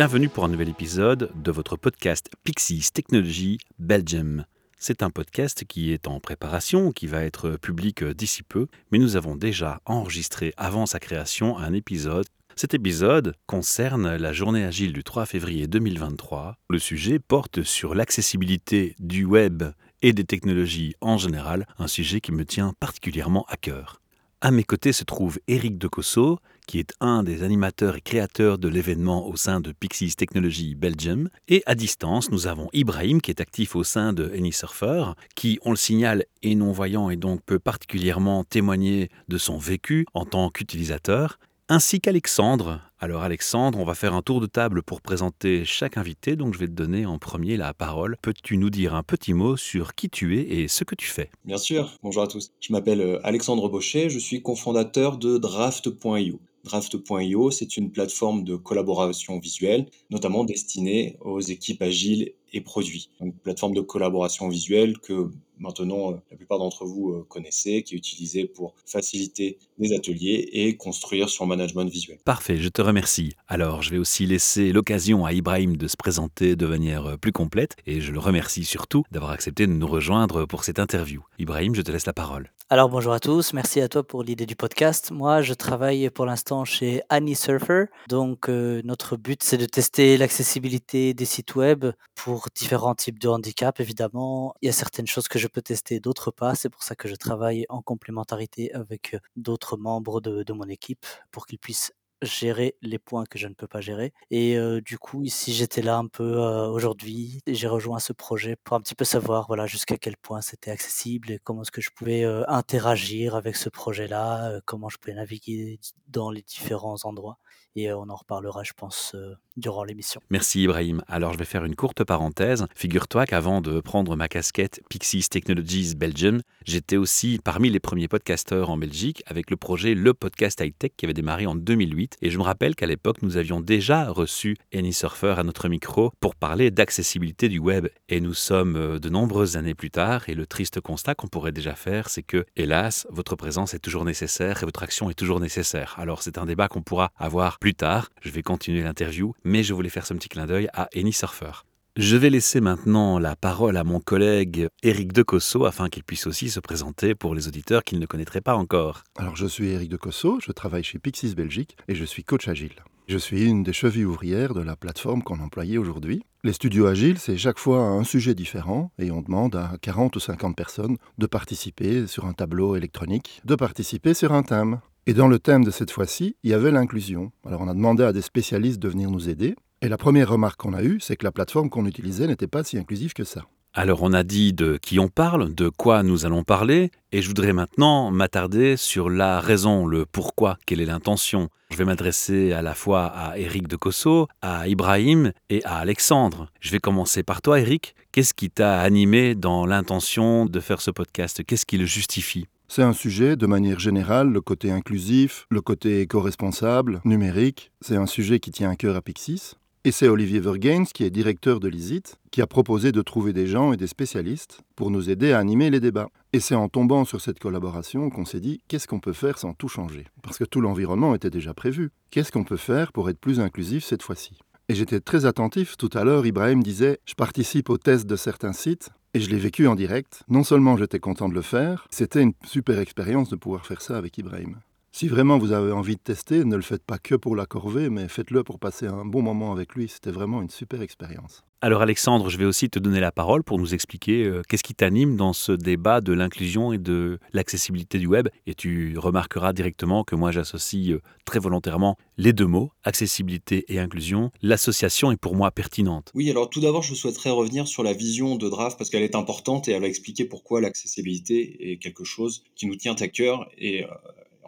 Bienvenue pour un nouvel épisode de votre podcast Pixies Technology Belgium. C'est un podcast qui est en préparation, qui va être public d'ici peu, mais nous avons déjà enregistré avant sa création un épisode. Cet épisode concerne la journée agile du 3 février 2023. Le sujet porte sur l'accessibilité du web et des technologies en général, un sujet qui me tient particulièrement à cœur. À mes côtés se trouve Eric Decosso, qui est un des animateurs et créateurs de l'événement au sein de Pixies Technology Belgium. Et à distance, nous avons Ibrahim, qui est actif au sein de AnySurfer, qui, on le signale, est non-voyant et donc peut particulièrement témoigner de son vécu en tant qu'utilisateur ainsi qu'Alexandre. Alors Alexandre, on va faire un tour de table pour présenter chaque invité, donc je vais te donner en premier la parole. Peux-tu nous dire un petit mot sur qui tu es et ce que tu fais? Bien sûr, bonjour à tous. Je m'appelle euh, Alexandre Baucher, je suis cofondateur de Draft.io. Draft.io, c'est une plateforme de collaboration visuelle, notamment destinée aux équipes agiles et produits. Une plateforme de collaboration visuelle que maintenant euh, la plupart d'entre vous euh, connaissez, qui est utilisée pour faciliter des ateliers et construire son management visuel. Parfait, je te remercie. Alors, je vais aussi laisser l'occasion à Ibrahim de se présenter de manière euh, plus complète et je le remercie surtout d'avoir accepté de nous rejoindre pour cette interview. Ibrahim, je te laisse la parole. Alors bonjour à tous, merci à toi pour l'idée du podcast. Moi, je travaille pour l'instant chez Annie Surfer. Donc notre but, c'est de tester l'accessibilité des sites web pour différents types de handicap. Évidemment, il y a certaines choses que je peux tester, d'autres pas. C'est pour ça que je travaille en complémentarité avec d'autres membres de, mon équipe pour qu'ils puissent gérer les points que je ne peux pas gérer. Et du coup, ici, j'étais là un peu aujourd'hui et j'ai rejoint ce projet pour un petit peu savoir voilà, jusqu'à quel point c'était accessible et comment est-ce que je pouvais interagir avec ce projet-là, comment je pouvais naviguer dans les différents endroits. Et on en reparlera, je pense, durant l'émission. Merci Ibrahim. Alors je vais faire une courte parenthèse. Figure-toi qu'avant de prendre ma casquette Pixies Technologies Belgium, j'étais aussi parmi les premiers podcasteurs en Belgique avec le projet Le Podcast High Tech qui avait démarré en 2008 et je me rappelle qu'à l'époque, nous avions déjà reçu AnySurfer à notre micro pour parler d'accessibilité du web. Et nous sommes euh, de nombreuses années plus tard, et le triste constat qu'on pourrait déjà faire, c'est que, hélas, votre présence est toujours nécessaire et votre action est toujours nécessaire. Alors c'est un débat qu'on pourra avoir plus tard. Je vais continuer l'interview, mais je voulais faire ce petit clin d'œil à AnySurfer. Je vais laisser maintenant la parole à mon collègue Éric Decosso afin qu'il puisse aussi se présenter pour les auditeurs qu'il ne connaîtraient pas encore. Alors je suis Éric Decosso, je travaille chez Pixis Belgique et je suis coach agile. Je suis une des chevilles ouvrières de la plateforme qu'on employait aujourd'hui. Les studios agiles, c'est chaque fois un sujet différent et on demande à 40 ou 50 personnes de participer sur un tableau électronique, de participer sur un thème. Et dans le thème de cette fois-ci, il y avait l'inclusion. Alors on a demandé à des spécialistes de venir nous aider et la première remarque qu'on a eue, c'est que la plateforme qu'on utilisait n'était pas si inclusive que ça. Alors on a dit de qui on parle, de quoi nous allons parler, et je voudrais maintenant m'attarder sur la raison, le pourquoi, quelle est l'intention. Je vais m'adresser à la fois à Eric de Cosso, à Ibrahim et à Alexandre. Je vais commencer par toi Eric. Qu'est-ce qui t'a animé dans l'intention de faire ce podcast? Qu'est-ce qui le justifie? C'est un sujet, de manière générale, le côté inclusif, le côté éco-responsable, numérique, c'est un sujet qui tient à cœur à Pixis. Et c'est Olivier Vergains, qui est directeur de l'ISIT, qui a proposé de trouver des gens et des spécialistes pour nous aider à animer les débats. Et c'est en tombant sur cette collaboration qu'on s'est dit qu'est-ce qu'on peut faire sans tout changer? Parce que tout l'environnement était déjà prévu. Qu'est-ce qu'on peut faire pour être plus inclusif cette fois-ci? Et j'étais très attentif. Tout à l'heure, Ibrahim disait je participe au test de certains sites. Et je l'ai vécu en direct. Non seulement j'étais content de le faire, c'était une super expérience de pouvoir faire ça avec Ibrahim. Si vraiment vous avez envie de tester, ne le faites pas que pour la corvée, mais faites-le pour passer un bon moment avec lui. C'était vraiment une super expérience. Alors Alexandre, je vais aussi te donner la parole pour nous expliquer euh, qu'est-ce qui t'anime dans ce débat de l'inclusion et de l'accessibilité du web. Et tu remarqueras directement que moi j'associe euh, très volontairement les deux mots, accessibilité et inclusion. L'association est pour moi pertinente. Oui, alors tout d'abord je souhaiterais revenir sur la vision de Draft parce qu'elle est importante et elle va expliquer pourquoi l'accessibilité est quelque chose qui nous tient à cœur et euh,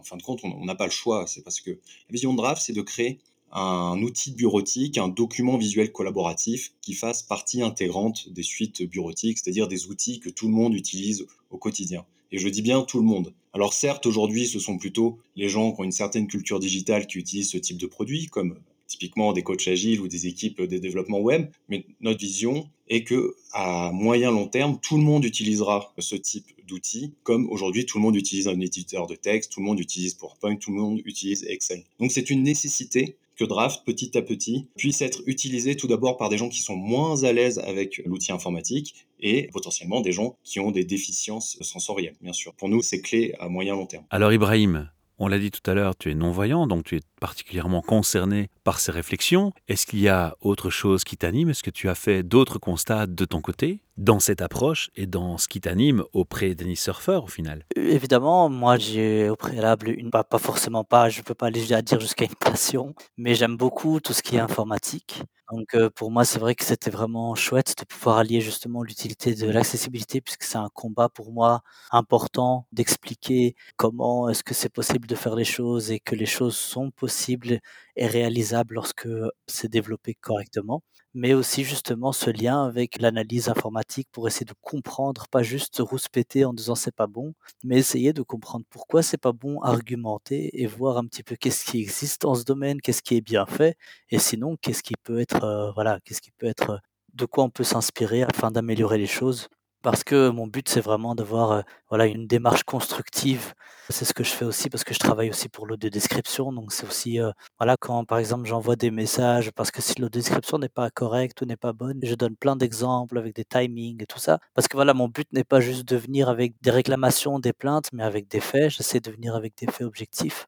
en fin de compte, on n'a pas le choix. C'est parce que la vision de Draft, c'est de créer un outil bureautique, un document visuel collaboratif qui fasse partie intégrante des suites bureautiques, c'est-à-dire des outils que tout le monde utilise au quotidien. Et je dis bien tout le monde. Alors certes, aujourd'hui, ce sont plutôt les gens qui ont une certaine culture digitale qui utilisent ce type de produit, comme typiquement des coachs agiles ou des équipes de développement web. Mais notre vision est que à moyen long terme, tout le monde utilisera ce type d'outils, comme aujourd'hui tout le monde utilise un éditeur de texte, tout le monde utilise PowerPoint, tout le monde utilise Excel. Donc c'est une nécessité que Draft, petit à petit, puisse être utilisé tout d'abord par des gens qui sont moins à l'aise avec l'outil informatique et potentiellement des gens qui ont des déficiences sensorielles, bien sûr. Pour nous, c'est clé à moyen long terme. Alors Ibrahim, on l'a dit tout à l'heure, tu es non-voyant, donc tu es particulièrement concerné par ces réflexions. Est-ce qu'il y a autre chose qui t'anime? Est-ce que tu as fait d'autres constats de ton côté dans cette approche et dans ce qui t'anime auprès d'Annie Surfer au final? Évidemment, moi j'ai au préalable une, pas, pas forcément pas, je peux pas aller dire jusqu'à une passion, mais j'aime beaucoup tout ce qui est informatique. Donc euh, pour moi, c'est vrai que c'était vraiment chouette de pouvoir allier justement l'utilité de l'accessibilité, puisque c'est un combat pour moi important d'expliquer comment est-ce que c'est possible de faire les choses et que les choses sont possibles et réalisables lorsque c'est développé correctement mais aussi justement ce lien avec l'analyse informatique pour essayer de comprendre, pas juste rouspéter en disant c'est pas bon, mais essayer de comprendre pourquoi c'est pas bon, argumenter et voir un petit peu qu'est-ce qui existe dans ce domaine, qu'est-ce qui est bien fait, et sinon qu'est-ce qui peut être, euh, voilà, qu'est-ce qui peut être, de quoi on peut s'inspirer afin d'améliorer les choses parce que mon but, c'est vraiment d'avoir euh, voilà, une démarche constructive. C'est ce que je fais aussi parce que je travaille aussi pour l'audio-description. Donc, c'est aussi, euh, voilà, quand par exemple j'envoie des messages, parce que si l'audio-description n'est pas correcte ou n'est pas bonne, je donne plein d'exemples avec des timings et tout ça. Parce que voilà, mon but n'est pas juste de venir avec des réclamations, des plaintes, mais avec des faits. J'essaie de venir avec des faits objectifs.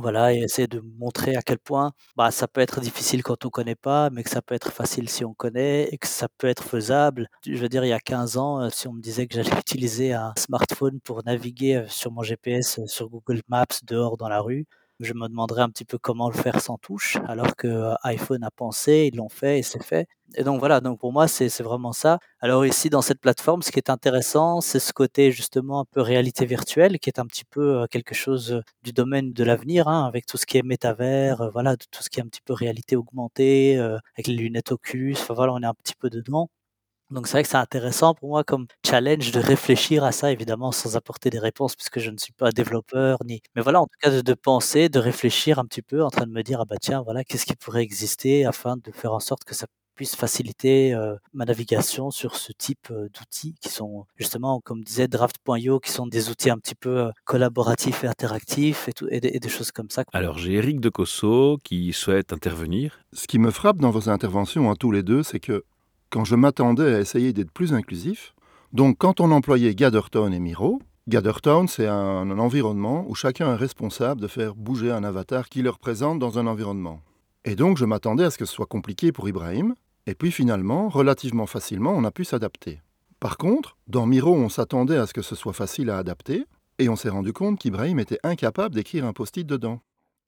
Voilà et essayer de montrer à quel point, bah, ça peut être difficile quand on connaît pas, mais que ça peut être facile si on connaît et que ça peut être faisable. Je veux dire, il y a 15 ans, euh, si on me disait que j'allais utiliser un smartphone pour naviguer, euh, sur mon GPS, euh, sur Google Maps dehors dans la rue, je me demanderais un petit peu comment le faire sans touche, alors que iPhone a pensé, ils l'ont fait et c'est fait. Et donc voilà, donc pour moi, c'est vraiment ça. Alors ici, dans cette plateforme, ce qui est intéressant, c'est ce côté justement un peu réalité virtuelle, qui est un petit peu quelque chose du domaine de l'avenir, hein, avec tout ce qui est métavers, voilà, tout ce qui est un petit peu réalité augmentée, avec les lunettes Oculus, enfin voilà, on est un petit peu dedans. Donc c'est vrai que c'est intéressant pour moi comme challenge de réfléchir à ça, évidemment sans apporter des réponses puisque je ne suis pas développeur ni. Mais voilà, en tout cas de, penser, de réfléchir un petit peu, en train de me dire ah bah tiens voilà qu'est-ce qui pourrait exister afin de faire en sorte que ça puisse faciliter euh, ma navigation sur ce type euh, d'outils qui sont justement, comme disait Draft.io, qui sont des outils un petit peu euh, collaboratifs et interactifs et, tout, et, des, choses comme ça. Alors j'ai Eric de Cosso qui souhaite intervenir. Ce qui me frappe dans vos interventions à tous les deux, c'est que quand je m'attendais à essayer d'être plus inclusif. Donc quand on employait Gathertown et Miro, Gathertown, c'est un, environnement où chacun est responsable de faire bouger un avatar qui le représente dans un environnement. Et donc je m'attendais à ce que ce soit compliqué pour Ibrahim, et puis finalement, relativement facilement, on a pu s'adapter. Par contre, dans Miro, on s'attendait à ce que ce soit facile à adapter, et on s'est rendu compte qu'Ibrahim était incapable d'écrire un post-it dedans.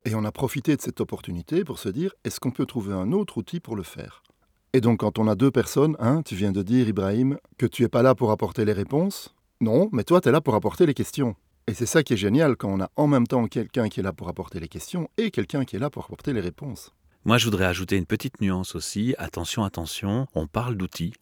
Et on a profité de cette opportunité pour se dire, est-ce qu'on peut trouver un autre outil pour le faire? Et donc, quand on a deux personnes, hein, tu viens de dire, Ibrahim, que tu n'es pas là pour apporter les réponses. Non, mais toi, tu es là pour apporter les questions. Et c'est ça qui est génial quand on a en même temps quelqu'un qui est là pour apporter les questions et quelqu'un qui est là pour apporter les réponses. Moi, je voudrais ajouter une petite nuance aussi. Attention, attention, on parle d'outils,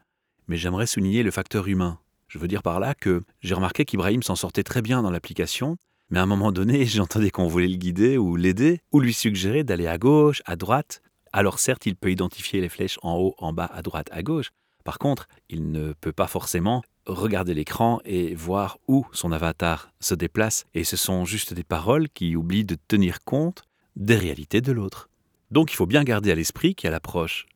mais j'aimerais souligner le facteur humain. Je veux dire par là que j'ai remarqué qu'Ibrahim s'en sortait très bien dans l'application, mais à un moment donné, j'entendais qu'on voulait le guider ou l'aider, ou lui suggérer d'aller à gauche, à droite, alors certes, il peut identifier les flèches en haut, en bas, à droite, à gauche. Par contre, il ne peut pas forcément regarder l'écran et voir où son avatar se déplace. Et ce sont juste des paroles qui oublient de tenir compte des réalités de l'autre. Donc il faut bien garder à l'esprit qu'il y a l'approche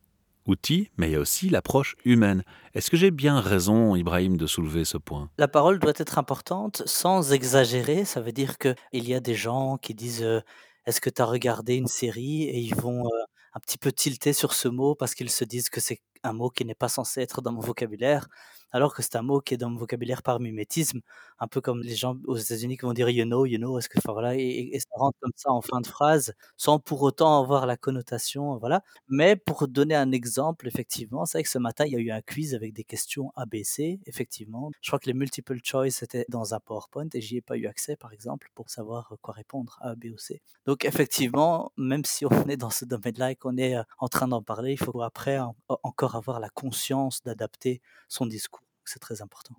outil, mais il y a aussi l'approche humaine. Est-ce que j'ai bien raison, Ibrahim, de soulever ce point? La parole doit être importante sans exagérer. Ça veut dire qu'il y a des gens qui disent euh, Est-ce que tu as regardé une série? Et ils vont euh, un petit peu tilté sur ce mot parce qu'ils se disent que c'est un mot qui n'est pas censé être dans mon vocabulaire alors que c'est un mot qui est dans mon vocabulaire par mimétisme, un peu comme les gens aux États-Unis qui vont dire you know, you know, est-ce que, enfin, voilà, et, ça rentre comme ça en fin de phrase, sans pour autant avoir la connotation, voilà. Mais pour donner un exemple, effectivement, c'est vrai que ce matin, il y a eu un quiz avec des questions ABC, effectivement. Je crois que les multiple choice étaient dans un PowerPoint et j'y ai pas eu accès, par exemple, pour savoir quoi répondre à A, B ou C. Donc, effectivement, même si on est dans ce domaine-là et qu'on est euh, en train d'en parler, il faut après encore avoir la conscience d'adapter son discours c'est très important.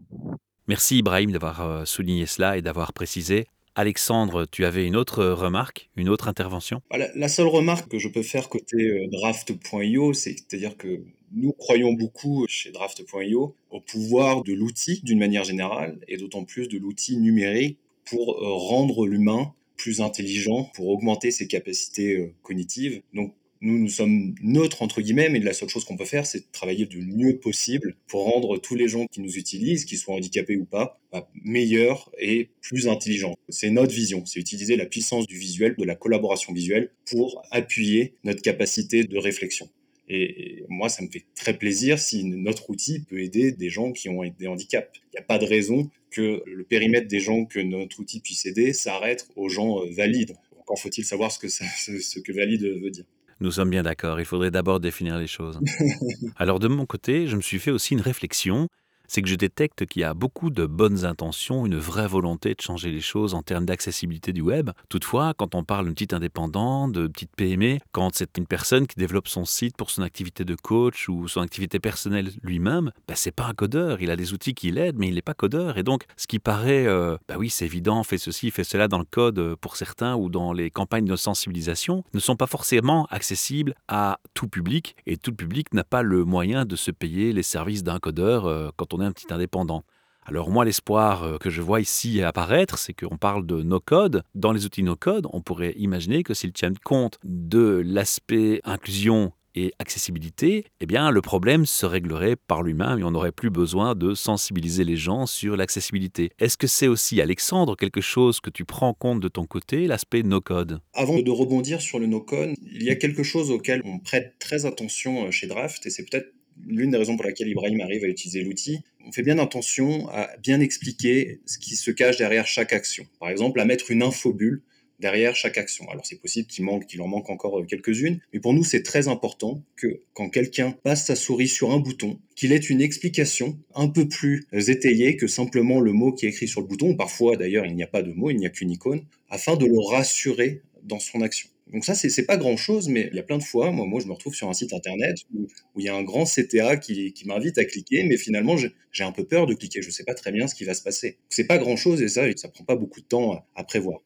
Merci Ibrahim d'avoir euh, souligné cela et d'avoir précisé. Alexandre, tu avais une autre remarque, une autre intervention? Bah, la, seule remarque que je peux faire côté euh, draft.io, c'est-à-dire que nous croyons beaucoup chez draft.io au pouvoir de l'outil d'une manière générale et d'autant plus de l'outil numérique pour euh, rendre l'humain plus intelligent, pour augmenter ses capacités euh, cognitives. Donc nous, nous sommes neutres, entre guillemets, mais la seule chose qu'on peut faire, c'est de travailler du mieux possible pour rendre tous les gens qui nous utilisent, qu'ils soient handicapés ou pas, bah, meilleurs et plus intelligents. C'est notre vision, c'est utiliser la puissance du visuel, de la collaboration visuelle pour appuyer notre capacité de réflexion. Et, moi, ça me fait très plaisir si notre outil peut aider des gens qui ont des handicaps. Il n'y a pas de raison que le périmètre des gens que notre outil puisse aider s'arrête aux gens euh, valides. Encore faut-il savoir ce que, ce que valide veut dire. Nous sommes bien d'accord, il faudrait d'abord définir les choses. Alors de mon côté, je me suis fait aussi une réflexion c'est que je détecte qu'il y a beaucoup de bonnes intentions, une vraie volonté de changer les choses en termes d'accessibilité du web. Toutefois, quand on parle d'un petit indépendant, de petite PME, quand c'est une personne qui développe son site pour son activité de coach ou son activité personnelle lui-même, bah, c'est pas un codeur. Il a des outils qui l'aident, mais il n'est pas codeur. Et donc, ce qui paraît, euh, bah oui, c'est évident, fait ceci, fait cela dans le code euh, pour certains ou dans les campagnes de sensibilisation, ne sont pas forcément accessibles à tout public. Et tout le public n'a pas le moyen de se payer les services d'un codeur euh, quand on est un petit indépendant. Alors moi, l'espoir euh, que je vois ici apparaître, c'est qu'on parle de no-code. Dans les outils no-code, on pourrait imaginer que s'ils tiennent compte de l'aspect inclusion et accessibilité, eh bien le problème se réglerait par lui-même et on n'aurait plus besoin de sensibiliser les gens sur l'accessibilité. Est-ce que c'est aussi, Alexandre, quelque chose que tu prends en compte de ton côté, l'aspect no-code Avant de rebondir sur le no-code, il y a quelque chose auquel on prête très attention euh, chez Draft et c'est peut-être l'une des raisons pour laquelle Ibrahim arrive à utiliser l'outil, on fait bien attention à bien expliquer ce qui se cache derrière chaque action. Par exemple, à mettre une infobulle derrière chaque action. Alors c'est possible qu'il manque, qu'il en manque encore euh, quelques-unes, mais pour nous c'est très important que quand quelqu'un passe sa souris sur un bouton, qu'il ait une explication un peu plus étayée que simplement le mot qui est écrit sur le bouton. Parfois d'ailleurs il n'y a pas de mot, il n'y a qu'une icône, afin de le rassurer dans son action. Donc ça, c'est pas grand-chose, mais il y a plein de fois, moi, je me retrouve sur un site internet où, il y a un grand CTA qui, m'invite à cliquer, mais finalement, j'ai un peu peur de cliquer. Je sais pas très bien ce qui va se passer. C'est pas grand-chose et ça, ça prend pas beaucoup de temps à, prévoir.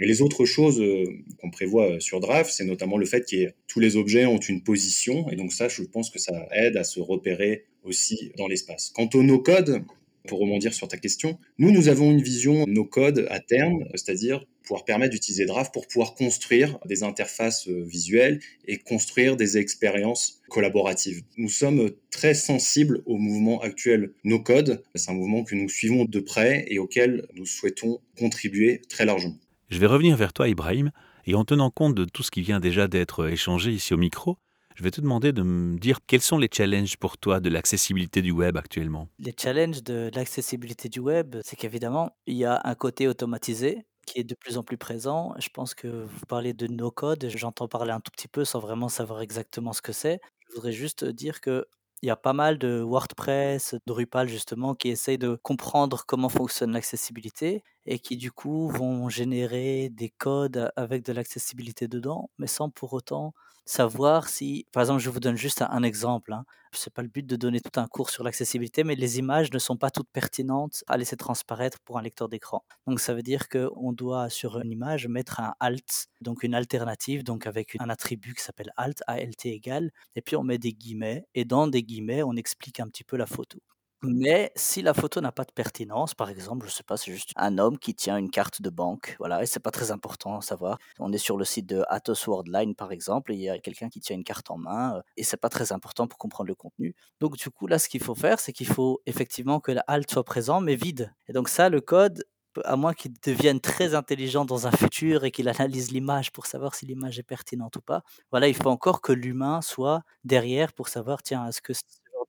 Et les autres choses euh, qu'on prévoit sur Draft, c'est notamment le fait que tous les objets ont une position, et donc ça, je pense que ça aide à se repérer aussi dans l'espace. Quant au no-code, pour rebondir sur ta question, nous, nous avons une vision no-code à terme, c'est-à-dire pouvoir permettre d'utiliser Draft pour pouvoir construire des interfaces euh, visuelles et construire des expériences collaboratives. Nous sommes très sensibles au mouvement actuel no-code. C'est un mouvement que nous suivons de près et auquel nous souhaitons contribuer très largement. Je vais revenir vers toi, Ibrahim, et en tenant compte de tout ce qui vient déjà d'être échangé ici au micro, je vais te demander de me dire quels sont les challenges pour toi de l'accessibilité du web actuellement? Les challenges de l'accessibilité du web, c'est qu'évidemment, il y a un côté automatisé qui est de plus en plus présent. Je pense que vous parlez de no-code, j'entends parler un tout petit peu sans vraiment savoir exactement ce que c'est. Je voudrais juste dire que il y a pas mal de WordPress, Drupal justement, qui essayent de comprendre comment fonctionne l'accessibilité et qui du coup vont générer des codes avec de l'accessibilité dedans, mais sans pour autant savoir si, par exemple, je vous donne juste un, exemple. Hein. Ce n'est pas le but de donner tout un cours sur l'accessibilité, mais les images ne sont pas toutes pertinentes à laisser transparaître pour un lecteur d'écran. Donc ça veut dire qu'on doit sur une image mettre un alt, donc une alternative, donc avec un attribut qui s'appelle alt, alt égal, et puis on met des guillemets, et dans des guillemets, on explique un petit peu la photo. Mais si la photo n'a pas de pertinence, par exemple, je sais pas, c'est juste un homme qui tient une carte de banque, voilà, et c'est pas très important à savoir. On est sur le site de Atos Worldline, par exemple, et il y a quelqu'un qui tient une carte en main, euh, et c'est pas très important pour comprendre le contenu. Donc du coup, là, ce qu'il faut faire, c'est qu'il faut effectivement que la halte soit présent, mais vide. Et donc ça, le code, à moins qu'il devienne très intelligent dans un futur et qu'il analyse l'image pour savoir si l'image est pertinente ou pas, voilà, il faut encore que l'humain soit derrière pour savoir, tiens, est-ce que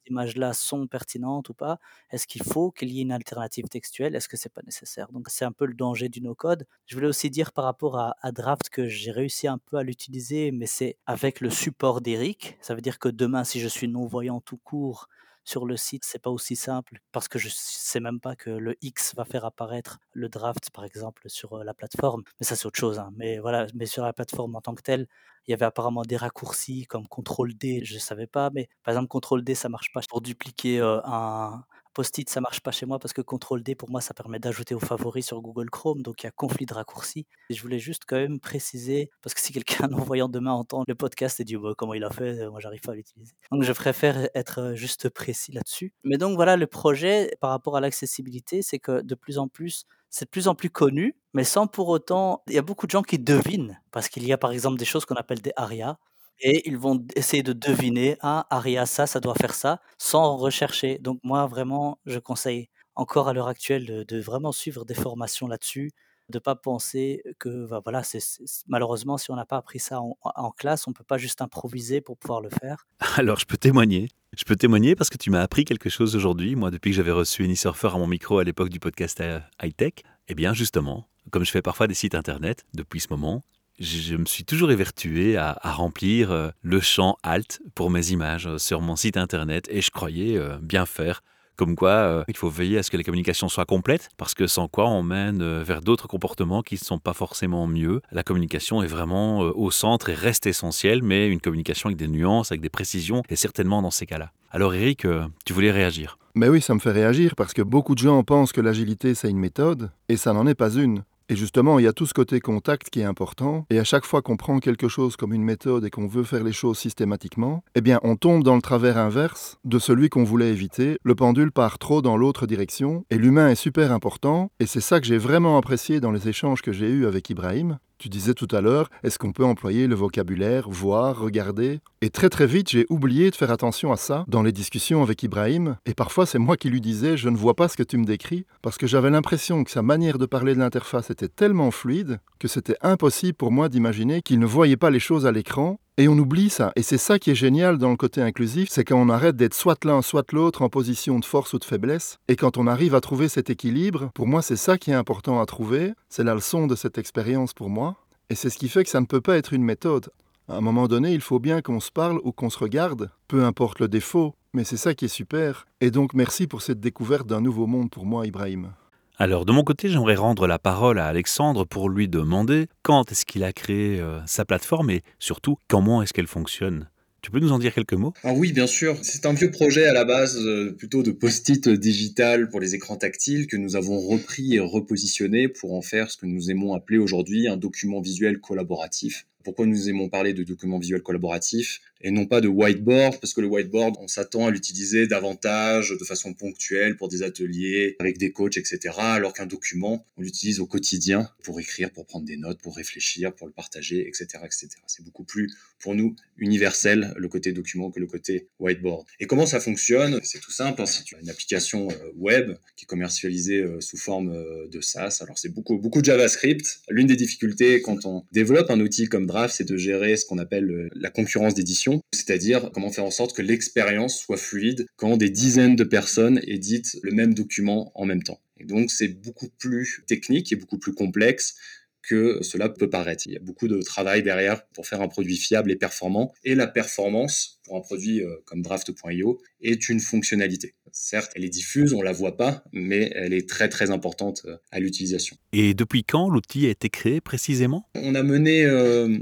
images-là sont pertinentes ou pas? Est-ce qu'il faut qu'il y ait une alternative textuelle? Est-ce que c'est pas nécessaire? Donc c'est un peu le danger du no-code. Je voulais aussi dire par rapport à, à Draft que j'ai réussi un peu à l'utiliser, mais c'est avec le support d'Eric. Ça veut dire que demain, si je suis non-voyant tout court, sur le site, c'est pas aussi simple parce que je sais même pas que le X va faire apparaître le draft, par exemple, sur la plateforme. Mais ça, c'est autre chose. Hein. Mais voilà, mais sur la plateforme en tant que telle, il y avait apparemment des raccourcis comme CTRL D, je savais pas. Mais par exemple, CTRL D, ça marche pas pour dupliquer un, Post-it, ça marche pas chez moi parce que CTRL-D, pour moi, ça permet d'ajouter aux favoris sur Google Chrome, donc il y a conflit de raccourcis. Et je voulais juste quand même préciser, parce que si quelqu'un en voyant demain entend le podcast et dit bah, comment il a fait, euh, moi j'arrive pas à l'utiliser. Donc je préfère être euh, juste précis là-dessus. Mais donc voilà, le projet par rapport à l'accessibilité, c'est que de plus en plus, c'est de plus en plus connu, mais sans pour autant, il y a beaucoup de gens qui devinent, parce qu'il y a par exemple des choses qu'on appelle des arias, et ils vont essayer de deviner, ah, aria, ça, ça doit faire ça, sans rechercher. Donc moi, vraiment, je conseille encore à l'heure actuelle de, vraiment suivre des formations là-dessus, de pas penser que bah, voilà, c'est, malheureusement, si on n'a pas appris ça en, classe, on peut pas juste improviser pour pouvoir le faire. Alors, je peux témoigner. Je peux témoigner parce que tu m'as appris quelque chose aujourd'hui. Moi, depuis que j'avais reçu Anysurfer à mon micro à l'époque du podcast euh, High Tech, eh bien, justement, comme je fais parfois des sites internet depuis ce moment, je me suis toujours évertué à, remplir euh, le champ alt pour mes images euh, sur mon site internet et je croyais euh, bien faire. Comme quoi, il faut veiller à ce que la communication soit complète, parce que sans quoi on mène vers d'autres comportements qui ne sont pas forcément mieux. La communication est vraiment au centre et reste essentielle, mais une communication avec des nuances, avec des précisions, est certainement dans ces cas-là. Alors Eric, tu voulais réagir Mais oui, ça me fait réagir, parce que beaucoup de gens pensent que l'agilité, c'est une méthode, et ça n'en est pas une. Et justement, il y a tout ce côté contact qui est important. Et à chaque fois qu'on prend quelque chose comme une méthode et qu'on veut faire les choses systématiquement, eh bien, on tombe dans le travers inverse de celui qu'on voulait éviter. Le pendule part trop dans l'autre direction. Et l'humain est super important. Et c'est ça que j'ai vraiment apprécié dans les échanges que j'ai eus avec Ibrahim. Tu disais tout à l'heure, est-ce qu'on peut employer le vocabulaire, voir, regarder? Et très très vite, j'ai oublié de faire attention à ça dans les discussions avec Ibrahim. Et parfois, c'est moi qui lui disais, je ne vois pas ce que tu me décris, parce que j'avais l'impression que sa manière de parler de l'interface était tellement fluide que c'était impossible pour moi d'imaginer qu'il ne voyait pas les choses à l'écran et on oublie ça. Et c'est ça qui est génial dans le côté inclusif, c'est quand on arrête d'être soit l'un, soit l'autre en position de force ou de faiblesse. Et quand on arrive à trouver cet équilibre, pour moi, c'est ça qui est important à trouver. C'est la leçon de cette expérience pour moi. Et c'est ce qui fait que ça ne peut pas être une méthode. À un moment donné, il faut bien qu'on se parle ou qu'on se regarde, peu importe le défaut. Mais c'est ça qui est super. Et donc merci pour cette découverte d'un nouveau monde pour moi, Ibrahim. Alors de mon côté, j'aimerais rendre la parole à Alexandre pour lui demander quand est-ce qu'il a créé euh, sa plateforme et surtout comment est-ce qu'elle fonctionne. Tu peux nous en dire quelques mots? Ah Oui, bien sûr. C'est un vieux projet à la base, euh, plutôt de post-it digital pour les écrans tactiles que nous avons repris et repositionné pour en faire ce que nous aimons appeler aujourd'hui un document visuel collaboratif pourquoi nous aimons parler de documents visuels collaboratifs et non pas de whiteboard, parce que le whiteboard, on s'attend à l'utiliser davantage de façon ponctuelle pour des ateliers avec des coachs, etc. Alors qu'un document, on l'utilise au quotidien pour écrire, pour prendre des notes, pour réfléchir, pour le partager, etc. etc. C'est beaucoup plus, pour nous, universel le côté document que le côté whiteboard. Et comment ça fonctionne? C'est tout simple. Hein. C'est une application euh, web qui est commercialisée euh, sous forme euh, de SaaS. Alors c'est beaucoup, beaucoup de JavaScript. L'une des difficultés quand on développe un outil comme c'est de gérer ce qu'on appelle euh, la concurrence d'édition, c'est-à-dire comment faire en sorte que l'expérience soit fluide quand des dizaines de personnes éditent le même document en même temps. Donc c'est beaucoup plus technique et beaucoup plus complexe que cela peut paraître. Il y a beaucoup de travail derrière pour faire un produit fiable et performant. Et la performance pour un produit euh, comme Draft.io est une fonctionnalité. Certes, elle est diffuse, on la voit pas, mais elle est très très importante euh, à l'utilisation. Et depuis quand l'outil a été créé précisément? On a mené euh,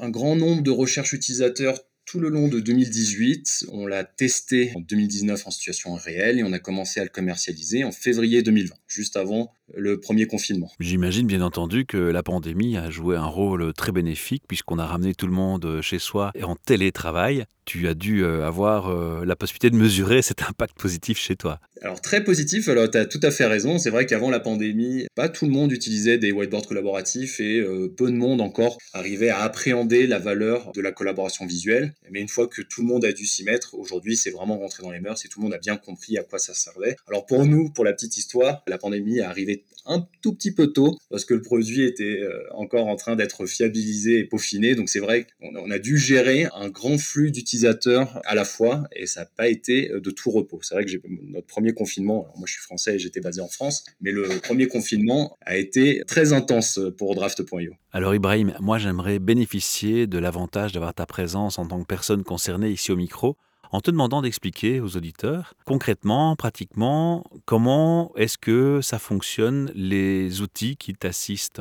un grand nombre de recherches utilisateurs tout le long de 2018. On l'a testé en 2019 en situation réelle et on a commencé à le commercialiser en février 2020, juste avant le premier confinement. J'imagine bien entendu que la pandémie a joué un rôle très bénéfique puisqu'on a ramené tout le monde chez soi et en télétravail. Tu as dû euh, avoir euh, la possibilité de mesurer cet impact positif chez toi. Alors très positif, alors tu as tout à fait raison, c'est vrai qu'avant la pandémie, pas tout le monde utilisait des whiteboards collaboratifs et euh, peu de monde encore arrivait à appréhender la valeur de la collaboration visuelle. Mais une fois que tout le monde a dû s'y mettre, aujourd'hui c'est vraiment rentré dans les mœurs et tout le monde a bien compris à quoi ça servait. Alors pour nous, pour la petite histoire, la pandémie est arrivée un tout petit peu tôt parce que le produit était euh, encore en train d'être fiabilisé et peaufiné. Donc c'est vrai qu'on a dû gérer un grand flux d'utilisateurs à la fois et ça n'a pas été euh, de tout repos. C'est vrai que notre premier confinement, moi je suis français et j'étais basé en France, mais le premier confinement a été très intense pour Draft.io. Alors Ibrahim, moi j'aimerais bénéficier de l'avantage d'avoir ta présence en tant que personne concernée ici au micro en te demandant d'expliquer aux auditeurs concrètement, pratiquement, comment est-ce que ça fonctionne, les outils qui t'assistent?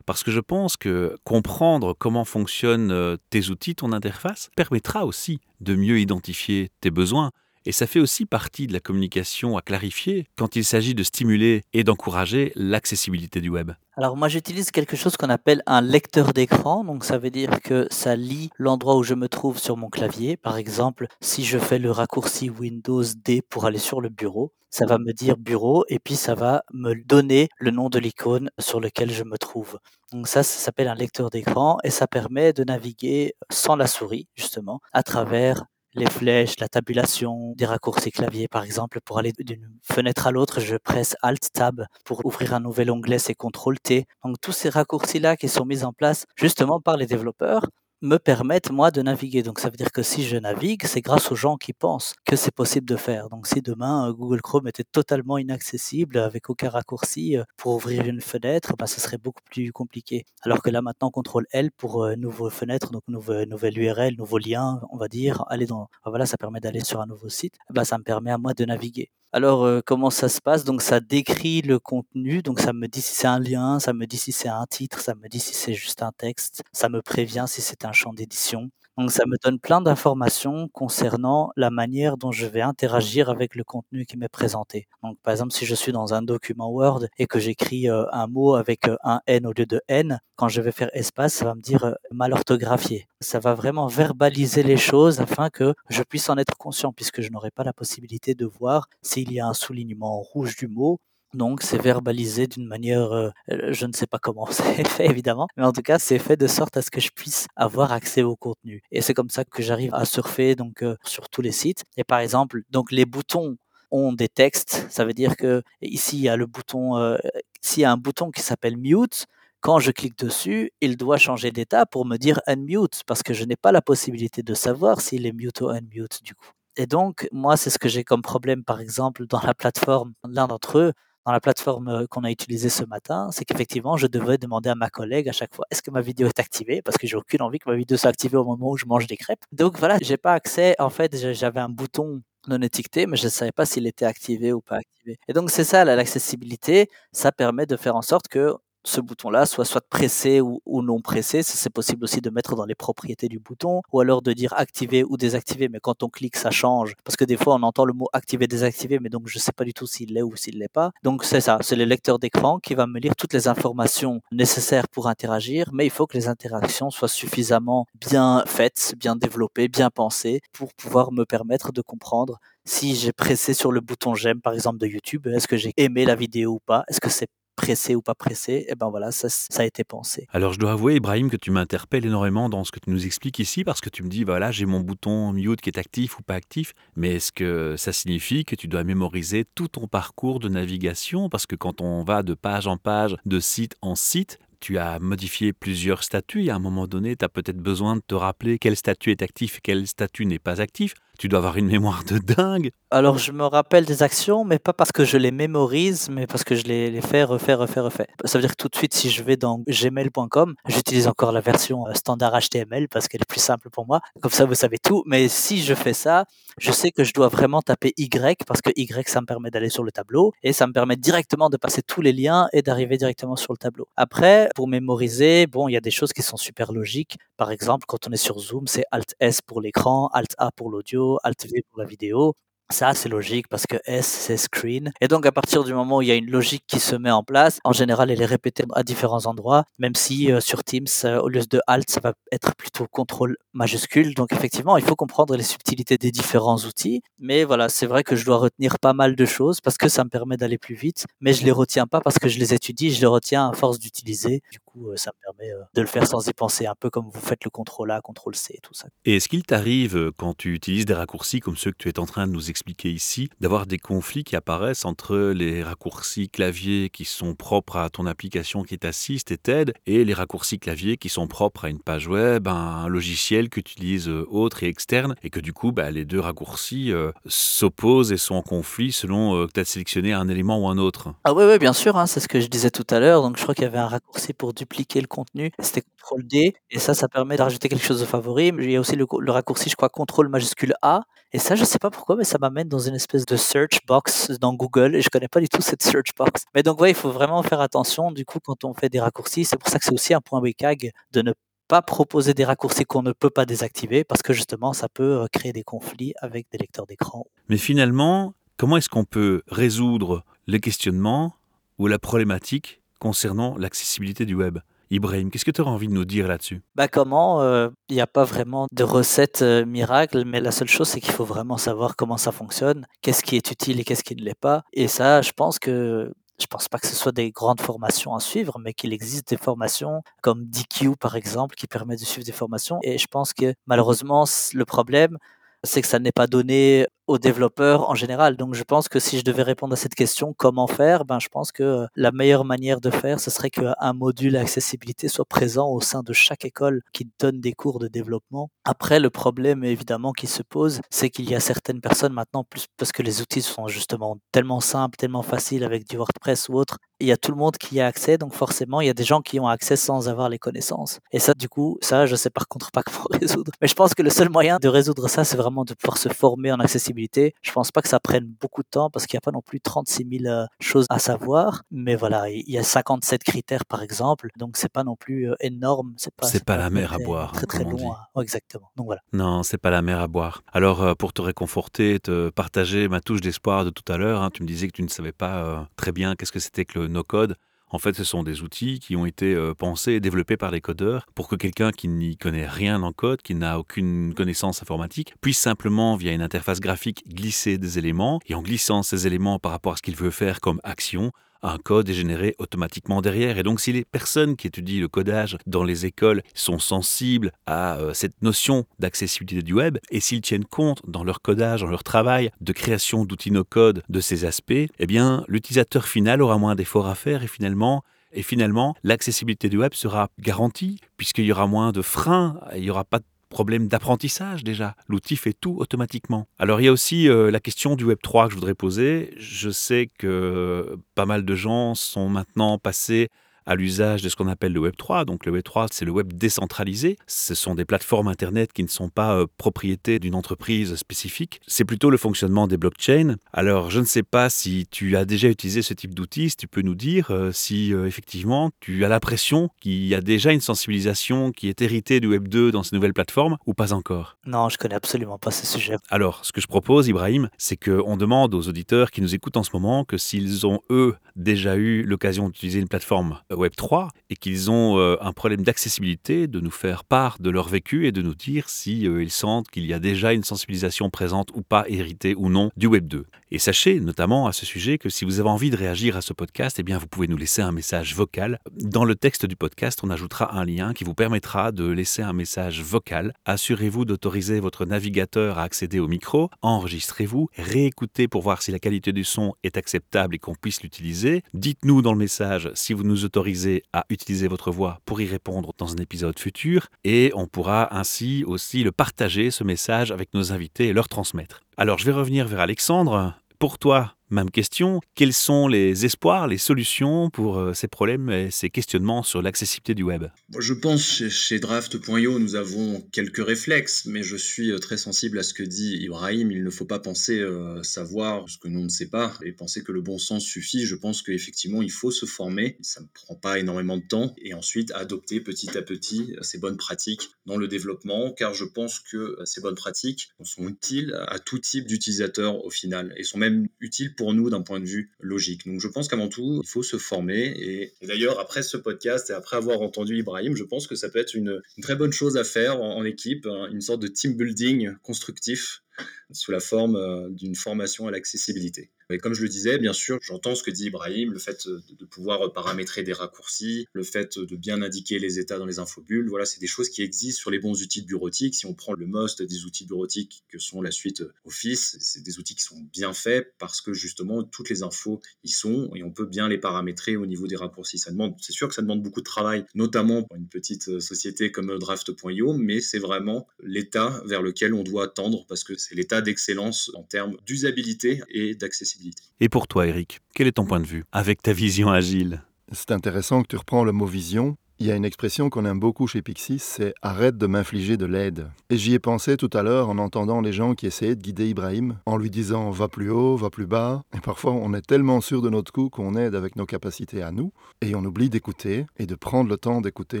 Parce que je pense que comprendre comment fonctionnent euh, tes outils, ton interface, permettra aussi de mieux identifier tes besoins et ça fait aussi partie de la communication à clarifier quand il s'agit de stimuler et d'encourager l'accessibilité du web. Alors moi j'utilise quelque chose qu'on appelle un lecteur d'écran, donc ça veut dire que ça lit l'endroit où je me trouve sur mon clavier. Par exemple, si je fais le raccourci Windows D pour aller sur le bureau, ça va me dire bureau et puis ça va me donner le nom de l'icône sur lequel je me trouve. Donc ça, ça s'appelle un lecteur d'écran et ça permet de naviguer sans la souris justement à travers les flèches, la tabulation, des raccourcis clavier par exemple. Pour aller d'une fenêtre à l'autre, je presse Alt Tab. Pour ouvrir un nouvel onglet, c'est CTRL T. Donc tous ces raccourcis-là qui sont mis en place justement par les développeurs me permettent, moi, de naviguer. Donc, ça veut dire que si je navigue, c'est grâce aux gens qui pensent que c'est possible de faire. Donc, si demain, euh, Google Chrome était totalement inaccessible, avec aucun raccourci euh, pour ouvrir une fenêtre, bah, ce serait beaucoup plus compliqué. Alors que là, maintenant, CTRL L pour euh, nouvelle fenêtre, donc nouvelle, URL, nouveau lien, on va dire, aller dans, bah, voilà, ça permet d'aller sur un nouveau site. Bah, ça me permet à moi de naviguer. Alors, euh, comment ça se passe? Donc, ça décrit le contenu. Donc, ça me dit si c'est un lien, ça me dit si c'est un titre, ça me dit si c'est juste un texte, ça me prévient si c'est un champ d'édition. Donc ça me donne plein d'informations concernant la manière dont je vais interagir avec le contenu qui m'est présenté. Donc par exemple, si je suis dans un document Word et que j'écris euh, un mot avec euh, un N au lieu de N, quand je vais faire espace, ça va me dire mal orthographié. Ça va vraiment verbaliser les choses afin que je puisse en être conscient puisque je n'aurai pas la possibilité de voir s'il y a un soulignement rouge du mot donc c'est verbalisé d'une manière, euh, euh, je ne sais pas comment c'est fait évidemment, mais en tout cas c'est fait de sorte à ce que je puisse avoir accès au contenu. Et c'est comme ça que j'arrive à surfer donc euh, sur tous les sites. Et par exemple, donc les boutons ont des textes. Ça veut dire que ici il y a le bouton, s'il y a un bouton qui s'appelle mute, quand je clique dessus, il doit changer d'état pour me dire unmute parce que je n'ai pas la possibilité de savoir s'il est mute ou unmute du coup. Et donc, moi, c'est ce que j'ai comme problème, par exemple, dans la plateforme, l'un d'entre eux, dans la plateforme euh, qu'on a utilisée ce matin, c'est qu'effectivement, je devais demander à ma collègue à chaque fois est-ce que ma vidéo est activée? Parce que j'ai aucune envie que ma vidéo soit activée au moment où je mange des crêpes. Donc voilà, j'ai pas accès. En fait, j'avais un bouton non étiqueté, mais je ne savais pas s'il était activé ou pas activé. Et donc c'est ça, l'accessibilité, ça permet de faire en sorte que ce bouton-là soit soit pressé ou, non pressé. C'est possible aussi de mettre dans les propriétés du bouton ou alors de dire activer ou désactiver. Mais quand on clique, ça change parce que des fois on entend le mot activer, désactiver, mais donc je sais pas du tout s'il l'est ou s'il l'est pas. Donc c'est ça, c'est le lecteur d'écran qui va me lire toutes les informations nécessaires pour interagir, mais il faut que les interactions soient suffisamment bien faites, bien développées, bien pensées pour pouvoir me permettre de comprendre si j'ai pressé sur le bouton j'aime par exemple de YouTube, est-ce que j'ai aimé la vidéo ou pas? Est-ce que c'est pressé ou pas pressé, et eh ben voilà, ça, ça, a été pensé. Alors je dois avouer, Ibrahim, que tu m'interpelles énormément dans ce que tu nous expliques ici, parce que tu me dis, voilà, j'ai mon bouton mute qui est actif ou pas actif, mais est-ce que ça signifie que tu dois mémoriser tout ton parcours de navigation? Parce que quand on va de page en page, de site en site, tu as modifié plusieurs statuts et à un moment donné, tu as peut-être besoin de te rappeler quel statut est actif et quel statut n'est pas actif. Tu dois avoir une mémoire de dingue. Alors, je me rappelle des actions, mais pas parce que je les mémorise, mais parce que je les, les fais, refais, refais, refais. Ça veut dire que tout de suite, si je vais dans gmail.com, j'utilise encore la version euh, standard HTML parce qu'elle est plus simple pour moi. Comme ça, vous savez tout. Mais si je fais ça, je sais que je dois vraiment taper Y parce que Y, ça me permet d'aller sur le tableau et ça me permet directement de passer tous les liens et d'arriver directement sur le tableau. Après, pour mémoriser, bon, il y a des choses qui sont super logiques. Par exemple, quand on est sur Zoom, c'est Alt S pour l'écran, Alt A pour l'audio, Alt V pour la vidéo. Ça, c'est logique parce que S, c'est screen. Et donc, à partir du moment où il y a une logique qui se met en place, en général, elle est répétée à différents endroits, même si euh, sur Teams, euh, au lieu de Alt, ça va être plutôt contrôle majuscule. Donc, effectivement, il faut comprendre les subtilités des différents outils. Mais voilà, c'est vrai que je dois retenir pas mal de choses parce que ça me permet d'aller plus vite. Mais je les retiens pas parce que je les étudie, je les retiens à force d'utiliser. Du coup, euh, ça me permet de le faire sans y penser, un peu comme vous faites le contrôle A, contrôle C et tout ça. Et est-ce qu'il t'arrive, quand tu utilises des raccourcis comme ceux que tu es en train de nous expliquer ici, d'avoir des conflits qui apparaissent entre les raccourcis clavier qui sont propres à ton application qui t'assiste et t'aide, et les raccourcis clavier qui sont propres à une page web, un logiciel qu'utilise euh, autre et externe, et que du coup, bah, les deux raccourcis euh, s'opposent et sont en conflit selon euh, que tu as sélectionné un élément ou un autre. Ah oui, bien sûr, hein, c'est ce que je disais tout à l'heure. Donc je crois qu'il y avait un raccourci pour dupliquer le contenu, c'était CTRL D, et ça, ça permet de rajouter quelque chose de favori. Il y a aussi le, le raccourci, je crois, CTRL majuscule A, et ça, je sais pas pourquoi, mais ça m'amène dans une espèce de search box dans Google et je connais pas du tout cette search box. Mais donc, ouais, il faut vraiment faire attention. Du coup, quand on fait des raccourcis, c'est pour ça que c'est aussi un point WCAG de ne pas proposer des raccourcis qu'on ne peut pas désactiver parce que justement ça peut euh, créer des conflits avec des lecteurs d'écran. Mais finalement, comment est-ce qu'on peut résoudre les questionnements ou la problématique concernant l'accessibilité du web? Ibrahim, qu'est-ce que tu aurais envie de nous dire là-dessus? Bah Comment euh, Il n'y a pas vraiment de recette euh, miracle, mais la seule chose, c'est qu'il faut vraiment savoir comment ça fonctionne, qu'est-ce qui est utile et qu'est-ce qui ne l'est pas. Et ça, je pense que je pense pas que ce soit des grandes formations à suivre, mais qu'il existe des formations comme DQ par exemple qui permettent de suivre des formations. Et je pense que malheureusement, le problème, c'est que ça n'est pas donné aux développeurs en général. Donc je pense que si je devais répondre à cette question, comment faire, ben, je pense que euh, la meilleure manière de faire, ce serait qu'un module accessibilité soit présent au sein de chaque école qui donne des cours de développement. Après, le problème évidemment qui se pose, c'est qu'il y a certaines personnes maintenant, plus parce que les outils sont justement tellement simples, tellement faciles avec du WordPress ou autre, il y a tout le monde qui y a accès, donc forcément, il y a des gens qui ont accès sans avoir les connaissances. Et ça, du coup, ça, je sais par contre pas comment résoudre. Mais je pense que le seul moyen de résoudre ça, c'est vraiment de pouvoir se former en accessibilité je pense pas que ça prenne beaucoup de temps parce qu'il n'y a pas non plus 36 000 euh, choses à savoir. Mais voilà, il y a 57 critères par exemple, donc c'est pas non plus euh, énorme. C'est pas, pas, la mer à boire. Très très long. Hein. exactement. Donc voilà. Non, c'est pas la mer à boire. Alors euh, pour te réconforter, te partager ma touche d'espoir de tout à l'heure, hein, tu me disais que tu ne savais pas très bien qu'est-ce que c'était que le no-code. En fait, ce sont des outils qui ont été euh, pensés et développés par les codeurs pour que quelqu'un qui n'y connaît rien en code, qui n'a aucune connaissance informatique, puisse simplement, via une interface graphique, glisser des éléments. Et en glissant ces éléments par rapport à ce qu'il veut faire comme action, un code est généré automatiquement derrière. Et donc si les personnes qui étudient le codage dans les écoles sont sensibles à euh, cette notion d'accessibilité du web, et s'ils tiennent compte dans leur codage, dans leur travail de création d'outils no-code de ces aspects, eh bien l'utilisateur final aura moins d'efforts à faire et finalement et finalement, l'accessibilité du web sera garantie puisqu'il y aura moins de freins, il n'y aura pas de problème d'apprentissage déjà. L'outil fait tout automatiquement. Alors il y a aussi euh, la question du Web 3 que je voudrais poser. Je sais que pas mal de gens sont maintenant passés à l'usage de ce qu'on appelle le Web 3. Donc le Web 3, c'est le web décentralisé. Ce sont des plateformes Internet qui ne sont pas euh, propriété d'une entreprise spécifique. C'est plutôt le fonctionnement des blockchains. Alors je ne sais pas si tu as déjà utilisé ce type d'outils, si tu peux nous dire euh, si euh, effectivement tu as l'impression qu'il y a déjà une sensibilisation qui est héritée du Web 2 dans ces nouvelles plateformes ou pas encore? Non, je connais absolument pas ce sujet. Alors ce que je propose, Ibrahim, c'est qu'on demande aux auditeurs qui nous écoutent en ce moment que s'ils ont eux déjà eu l'occasion d'utiliser une plateforme Web3 et qu'ils ont euh, un problème d'accessibilité, de nous faire part de leur vécu et de nous dire si euh, ils sentent qu'il y a déjà une sensibilisation présente ou pas héritée ou non du Web 2. Et sachez notamment à ce sujet que si vous avez envie de réagir à ce podcast, eh bien vous pouvez nous laisser un message vocal. Dans le texte du podcast, on ajoutera un lien qui vous permettra de laisser un message vocal. Assurez-vous d'autoriser votre navigateur à accéder au micro, enregistrez-vous, réécoutez pour voir si la qualité du son est acceptable et qu'on puisse l'utiliser. Dites-nous dans le message si vous nous autorisez à utiliser votre voix pour y répondre dans un épisode futur et on pourra ainsi aussi le partager, ce message, avec nos invités et leur transmettre. Alors je vais revenir vers Alexandre. Pour toi, même question, quels sont les espoirs, les solutions pour euh, ces problèmes et ces questionnements sur l'accessibilité du web? Je pense chez, Draft.io, nous avons quelques réflexes, mais je suis euh, très sensible à ce que dit Ibrahim. Il ne faut pas penser euh, savoir ce que l'on ne sait pas et penser que le bon sens suffit. Je pense qu'effectivement, il faut se former. Ça ne prend pas énormément de temps et ensuite adopter petit à petit ces bonnes pratiques dans le développement, car je pense que ces bonnes pratiques sont utiles à tout type d'utilisateur au final et sont même utiles pour nous d'un point de vue logique. Donc je pense qu'avant tout, il faut se former. Et, d'ailleurs, après ce podcast et après avoir entendu Ibrahim, je pense que ça peut être une, très bonne chose à faire en équipe, hein, une sorte de team building constructif sous la forme euh, d'une formation à l'accessibilité. Et comme je le disais, bien sûr, j'entends ce que dit Ibrahim, le fait de pouvoir paramétrer des raccourcis, le fait de bien indiquer les états dans les infobules. Voilà, c'est des choses qui existent sur les bons outils de bureautique. Si on prend le most des outils bureautiques que sont la suite Office, c'est des outils qui sont bien faits parce que justement toutes les infos y sont et on peut bien les paramétrer au niveau des raccourcis. Ça demande, c'est sûr que ça demande beaucoup de travail, notamment pour une petite société comme Draft.io, mais c'est vraiment l'état vers lequel on doit tendre parce que c'est l'état d'excellence en termes d'usabilité et d'accessibilité. Et pour toi, Eric, quel est ton point de vue avec ta vision agile? C'est intéressant que tu reprends le mot vision Il y a une expression qu'on aime beaucoup chez Pixis, c'est arrête de m'infliger de l'aide. Et j'y ai pensé tout à l'heure en entendant les gens qui essayaient de guider Ibrahim, en lui disant va plus haut, va plus bas. Et parfois on est tellement sûr de notre coup qu'on aide avec nos capacités à nous, et on oublie d'écouter et de prendre le temps d'écouter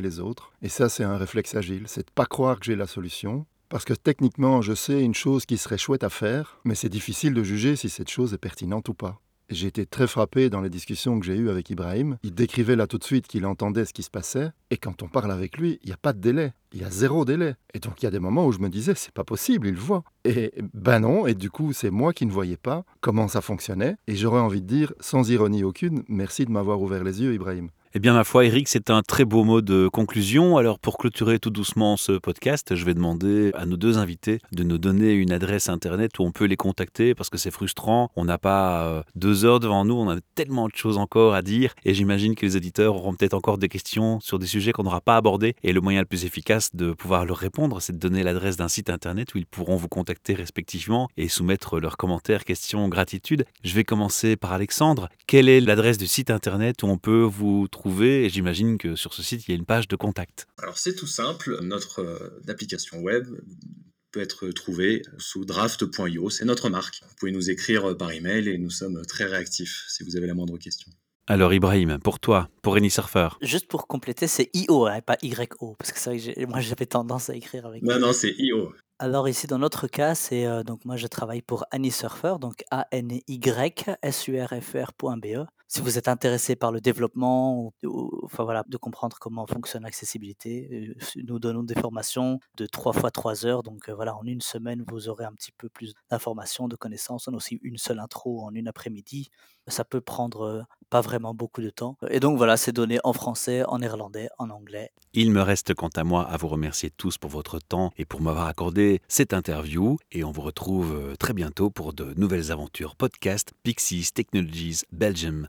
les autres. Et ça c'est un réflexe agile, c'est de pas croire que j'ai la solution, parce que techniquement, je sais une chose qui serait chouette à faire, mais c'est difficile de juger si cette chose est pertinente ou pas. J'ai été très frappé dans les discussions que j'ai eues avec Ibrahim. Il décrivait là tout de suite qu'il entendait ce qui se passait. Et quand on parle avec lui, il n'y a pas de délai. Il y a zéro délai. Et donc il y a des moments où je me disais, c'est pas possible, il voit. Et ben non, et du coup, c'est moi qui ne voyais pas comment ça fonctionnait. Et j'aurais envie de dire, sans ironie aucune, merci de m'avoir ouvert les yeux, Ibrahim. Eh bien, ma foi, Eric, c'est un très beau mot de conclusion. Alors, pour clôturer tout doucement ce podcast, je vais demander à nos deux invités de nous donner une adresse internet où on peut les contacter parce que c'est frustrant. On n'a pas euh, deux heures devant nous, on a tellement de choses encore à dire et j'imagine que les éditeurs auront peut-être encore des questions sur des sujets qu'on n'aura pas abordés. Et le moyen le plus efficace de pouvoir leur répondre, c'est de donner l'adresse d'un site internet où ils pourront vous contacter respectivement et soumettre leurs commentaires, questions, gratitude. Je vais commencer par Alexandre. Quelle est l'adresse du site internet où on peut vous trouver et j'imagine que sur ce site, il y a une page de contact. Alors c'est tout simple, notre euh, application web peut être trouvée sous draft.io, c'est notre marque. Vous pouvez nous écrire par email et nous sommes très réactifs si vous avez la moindre question. Alors Ibrahim, pour toi, pour AnySurfer Juste pour compléter, c'est IO, hein, pas YO, parce que c'est vrai que moi j'avais tendance à écrire avec. Non, non, c'est IO. Alors ici, dans notre cas, c'est euh, donc moi je travaille pour AnySurfer, donc A N Y S U R F R.be si vous êtes intéressé par le développement ou, enfin voilà, de comprendre comment fonctionne l'accessibilité, euh, nous donnons des formations de 3 fois 3 heures. Donc euh, voilà, en une semaine, vous aurez un petit peu plus d'informations, de connaissances. On a aussi une seule intro en une après-midi. Ça peut prendre euh, pas vraiment beaucoup de temps. Et donc voilà, c'est donné en français, en néerlandais, en anglais. Il me reste quant à moi à vous remercier tous pour votre temps et pour m'avoir accordé cette interview. Et on vous retrouve très bientôt pour de nouvelles aventures podcast Pixies Technologies Belgium.